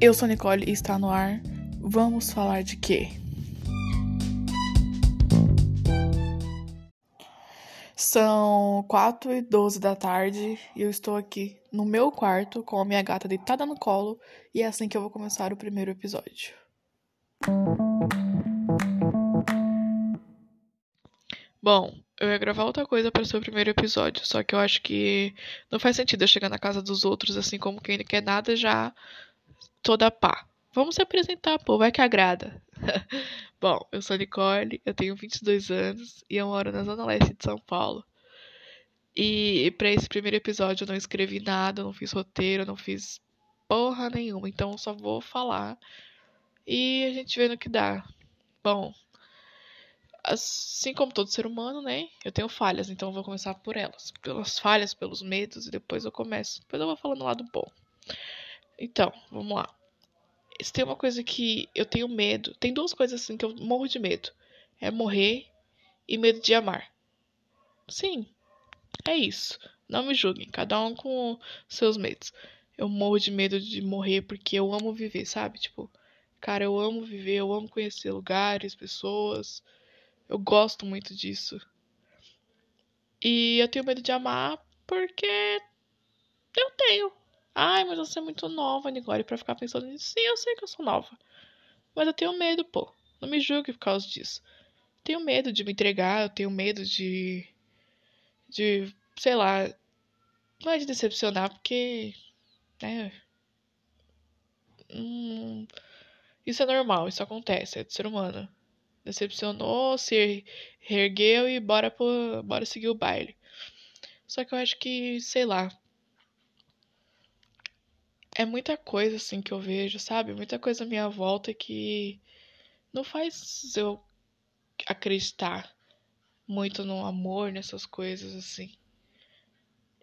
Eu sou Nicole e está no ar. Vamos falar de quê? São 4 e 12 da tarde e eu estou aqui no meu quarto com a minha gata deitada no colo e é assim que eu vou começar o primeiro episódio. Bom, eu ia gravar outra coisa para ser o primeiro episódio, só que eu acho que não faz sentido eu chegar na casa dos outros assim como quem não quer nada já toda pá. Vamos se apresentar, pô, vai que agrada. Bom, eu sou Nicole, eu tenho 22 anos e eu moro na zona leste de São Paulo. E para esse primeiro episódio eu não escrevi nada, não fiz roteiro, não fiz porra nenhuma, então eu só vou falar e a gente vê no que dá. Bom, assim como todo ser humano, né? Eu tenho falhas, então eu vou começar por elas. Pelas falhas, pelos medos, e depois eu começo. Depois eu vou falando o lado bom. Então, vamos lá. Se tem uma coisa que eu tenho medo. Tem duas coisas assim que eu morro de medo: é morrer e medo de amar. Sim, é isso. Não me julguem, cada um com seus medos. Eu morro de medo de morrer porque eu amo viver, sabe? Tipo, cara, eu amo viver, eu amo conhecer lugares, pessoas. Eu gosto muito disso. E eu tenho medo de amar porque eu tenho. Ai, mas você é muito nova, Nicole, pra ficar pensando nisso. Sim, eu sei que eu sou nova. Mas eu tenho medo, pô. Não me julgue por causa disso. Tenho medo de me entregar, eu tenho medo de. de. sei lá. Não é de decepcionar, porque. né. Hum, isso é normal, isso acontece, é do ser humano decepcionou, se reergueu e bora, pro, bora seguir o baile. Só que eu acho que, sei lá. É muita coisa assim que eu vejo, sabe? Muita coisa à minha volta que não faz eu acreditar muito no amor, nessas coisas assim.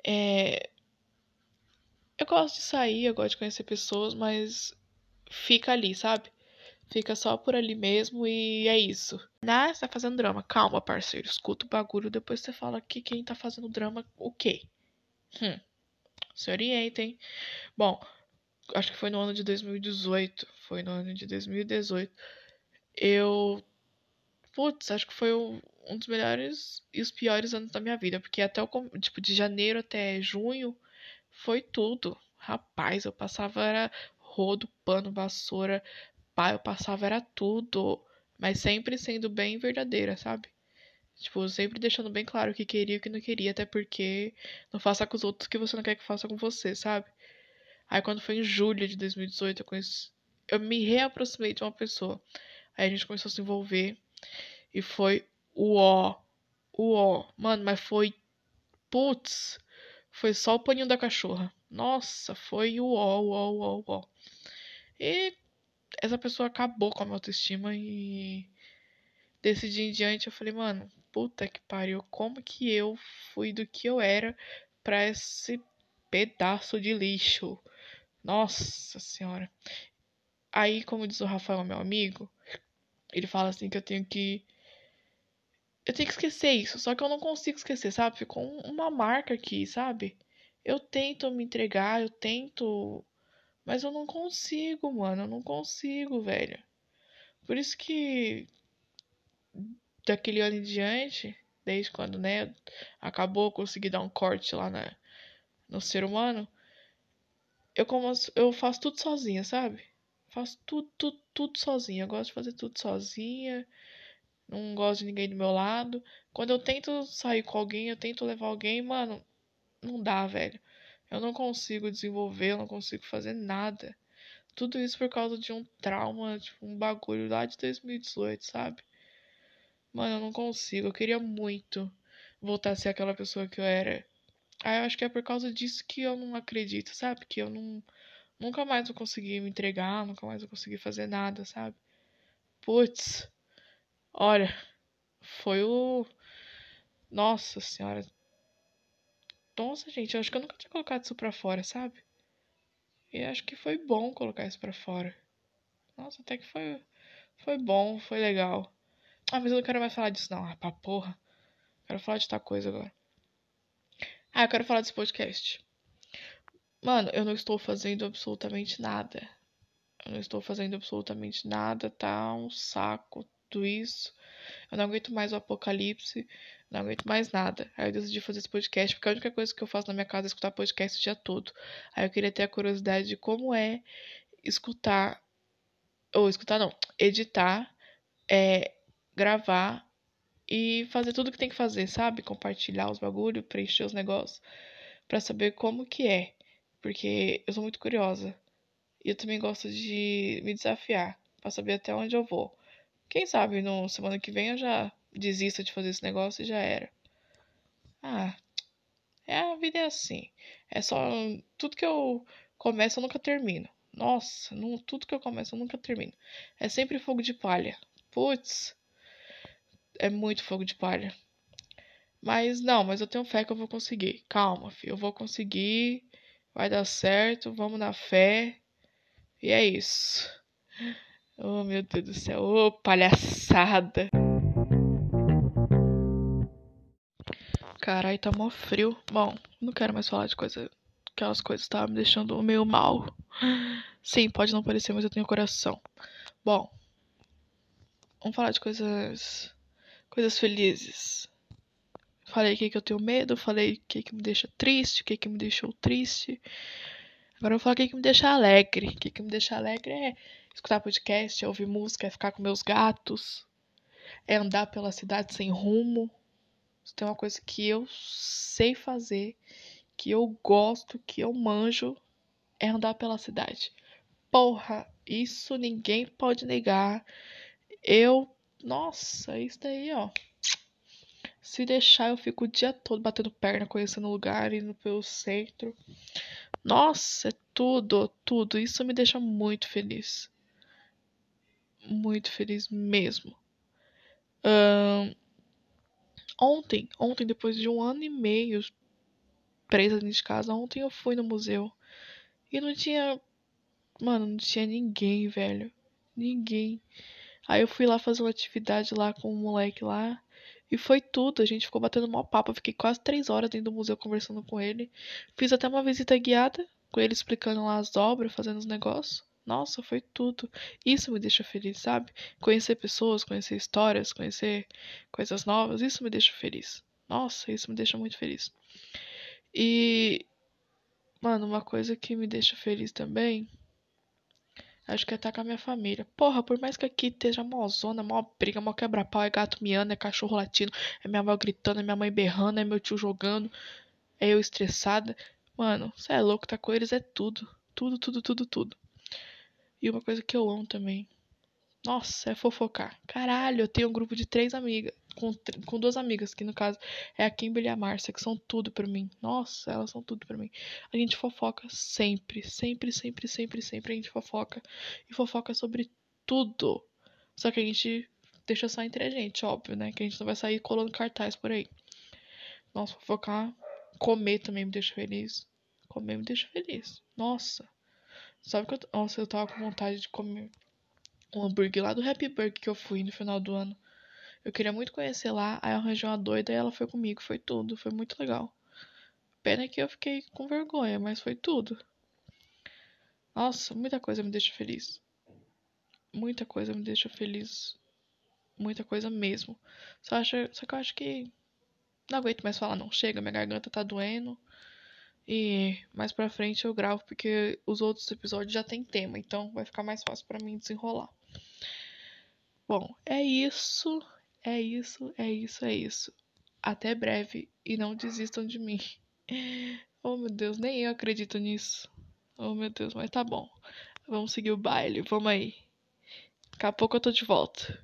É... Eu gosto de sair, eu gosto de conhecer pessoas, mas fica ali, sabe? Fica só por ali mesmo e é isso. Ah, você tá fazendo drama. Calma, parceiro. Escuta o bagulho, depois você fala que quem tá fazendo drama, o quê? Hum. Se orientem. Bom, acho que foi no ano de 2018. Foi no ano de 2018. Eu. Putz, acho que foi um, dos melhores e os piores anos da minha vida. Porque até o. Tipo, de janeiro até junho foi tudo. Rapaz, eu passava era rodo, pano, vassoura, pá, eu passava era tudo. Mas sempre sendo bem verdadeira, sabe? Tipo, sempre deixando bem claro o que queria e o que não queria, até porque não faça com os outros o que você não quer que faça com você, sabe? Aí quando foi em julho de 2018, eu conheci. Eu me reaproximei de uma pessoa. Aí a gente começou a se envolver. E foi o ó. O ó. Mano, mas foi. Putz. Foi só o paninho da cachorra. Nossa, foi o ó, o ó, o ó, o ó. E essa pessoa acabou com a minha autoestima e desse dia em diante eu falei, mano, puta que pariu, como que eu fui do que eu era para esse pedaço de lixo? Nossa senhora. Aí, como diz o Rafael, meu amigo, ele fala assim que eu tenho que eu tenho que esquecer isso, só que eu não consigo esquecer, sabe? Ficou uma marca aqui, sabe? Eu tento me entregar, eu tento mas eu não consigo, mano. Eu não consigo, velho. Por isso que daquele ano em diante, desde quando, né, acabou, consegui dar um corte lá na, no ser humano, eu, como, eu faço tudo sozinha, sabe? Faço tudo, tudo, tudo sozinha. Eu gosto de fazer tudo sozinha. Não gosto de ninguém do meu lado. Quando eu tento sair com alguém, eu tento levar alguém, mano, não dá, velho. Eu não consigo desenvolver, eu não consigo fazer nada. Tudo isso por causa de um trauma, tipo, um bagulho lá de 2018, sabe? Mano, eu não consigo. Eu queria muito voltar a ser aquela pessoa que eu era. Aí eu acho que é por causa disso que eu não acredito, sabe? Que eu não. Nunca mais vou conseguir me entregar, nunca mais vou conseguir fazer nada, sabe? Putz. Olha. Foi o. Nossa senhora. Nossa, gente, eu acho que eu nunca tinha colocado isso pra fora, sabe? E acho que foi bom colocar isso pra fora. Nossa, até que foi, foi bom, foi legal. Ah, mas eu não quero mais falar disso, não. Ah, pra porra. Quero falar de outra coisa agora. Ah, eu quero falar desse podcast. Mano, eu não estou fazendo absolutamente nada. Eu não estou fazendo absolutamente nada, tá um saco tudo isso. Eu não aguento mais o apocalipse, não aguento mais nada. Aí eu decidi fazer esse podcast, porque a única coisa que eu faço na minha casa é escutar podcast o dia todo. Aí eu queria ter a curiosidade de como é escutar, ou escutar não, editar, é, gravar e fazer tudo que tem que fazer, sabe? Compartilhar os bagulho, preencher os negócios, para saber como que é, porque eu sou muito curiosa. E eu também gosto de me desafiar, para saber até onde eu vou. Quem sabe no semana que vem eu já desista de fazer esse negócio e já era. Ah, é a vida é assim. É só tudo que eu começo eu nunca termino. Nossa, não, tudo que eu começo eu nunca termino. É sempre fogo de palha. Putz, é muito fogo de palha. Mas não, mas eu tenho fé que eu vou conseguir. Calma, filho, eu vou conseguir. Vai dar certo, vamos na fé. E é isso. Oh, meu Deus do céu. Ô, oh, palhaçada. Carai, tá mó frio. Bom, não quero mais falar de coisa. Aquelas coisas estavam me deixando meio mal. Sim, pode não parecer, mas eu tenho coração. Bom, vamos falar de coisas. Coisas felizes. Falei o que, que eu tenho medo, falei o que, que me deixa triste, o que, que me deixou triste. Agora eu vou falar o que, que me deixa alegre. O que, que me deixa alegre é escutar podcast, é ouvir música, é ficar com meus gatos, é andar pela cidade sem rumo. Isso tem uma coisa que eu sei fazer, que eu gosto, que eu manjo, é andar pela cidade. Porra, isso ninguém pode negar. Eu, nossa, isso daí, ó. Se deixar, eu fico o dia todo batendo perna, conhecendo lugar, indo pelo centro. Nossa, é tudo, tudo. Isso me deixa muito feliz muito feliz mesmo. Uh, ontem, ontem, depois de um ano e meio presa dentro de casa, ontem eu fui no museu e não tinha. Mano, não tinha ninguém, velho. Ninguém. Aí eu fui lá fazer uma atividade lá com um moleque lá. E foi tudo. A gente ficou batendo mó papo. Eu fiquei quase três horas dentro do museu conversando com ele. Fiz até uma visita guiada com ele explicando lá as obras, fazendo os negócios. Nossa, foi tudo. Isso me deixa feliz, sabe? Conhecer pessoas, conhecer histórias, conhecer coisas novas, isso me deixa feliz. Nossa, isso me deixa muito feliz. E, mano, uma coisa que me deixa feliz também. Acho que é estar com a minha família. Porra, por mais que aqui esteja mó zona, mó briga, mó quebra-pau, é gato miando, é cachorro latindo, é minha avó gritando, é minha mãe berrando, é meu tio jogando, é eu estressada. Mano, você é louco, tá com eles é tudo. Tudo, tudo, tudo, tudo. E uma coisa que eu amo também. Nossa, é fofocar. Caralho, eu tenho um grupo de três amigas. Com, com duas amigas, que no caso é a Kimberly e a Márcia, que são tudo para mim. Nossa, elas são tudo para mim. A gente fofoca sempre, sempre, sempre, sempre, sempre a gente fofoca. E fofoca sobre tudo. Só que a gente deixa só entre a gente, óbvio, né? Que a gente não vai sair colando cartaz por aí. Nossa, fofocar. Comer também me deixa feliz. Comer me deixa feliz. Nossa. Sabe que eu, nossa, eu tava com vontade de comer um hambúrguer lá do Happy Burger que eu fui no final do ano. Eu queria muito conhecer lá, aí eu arranjei uma doida e ela foi comigo, foi tudo, foi muito legal. Pena que eu fiquei com vergonha, mas foi tudo. Nossa, muita coisa me deixa feliz. Muita coisa me deixa feliz. Muita coisa mesmo. Só, acho, só que eu acho que. Não aguento mais falar, não. Chega, minha garganta tá doendo. E mais pra frente eu gravo porque os outros episódios já tem tema, então vai ficar mais fácil para mim desenrolar. Bom, é isso, é isso, é isso, é isso. Até breve e não desistam de mim. Oh meu Deus, nem eu acredito nisso. Oh meu Deus, mas tá bom. Vamos seguir o baile, vamos aí. Daqui a pouco eu tô de volta.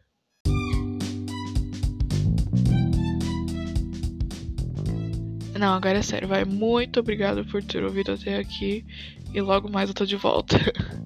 Não, agora é sério, vai. Muito obrigado por ter ouvido até aqui. E logo mais eu tô de volta.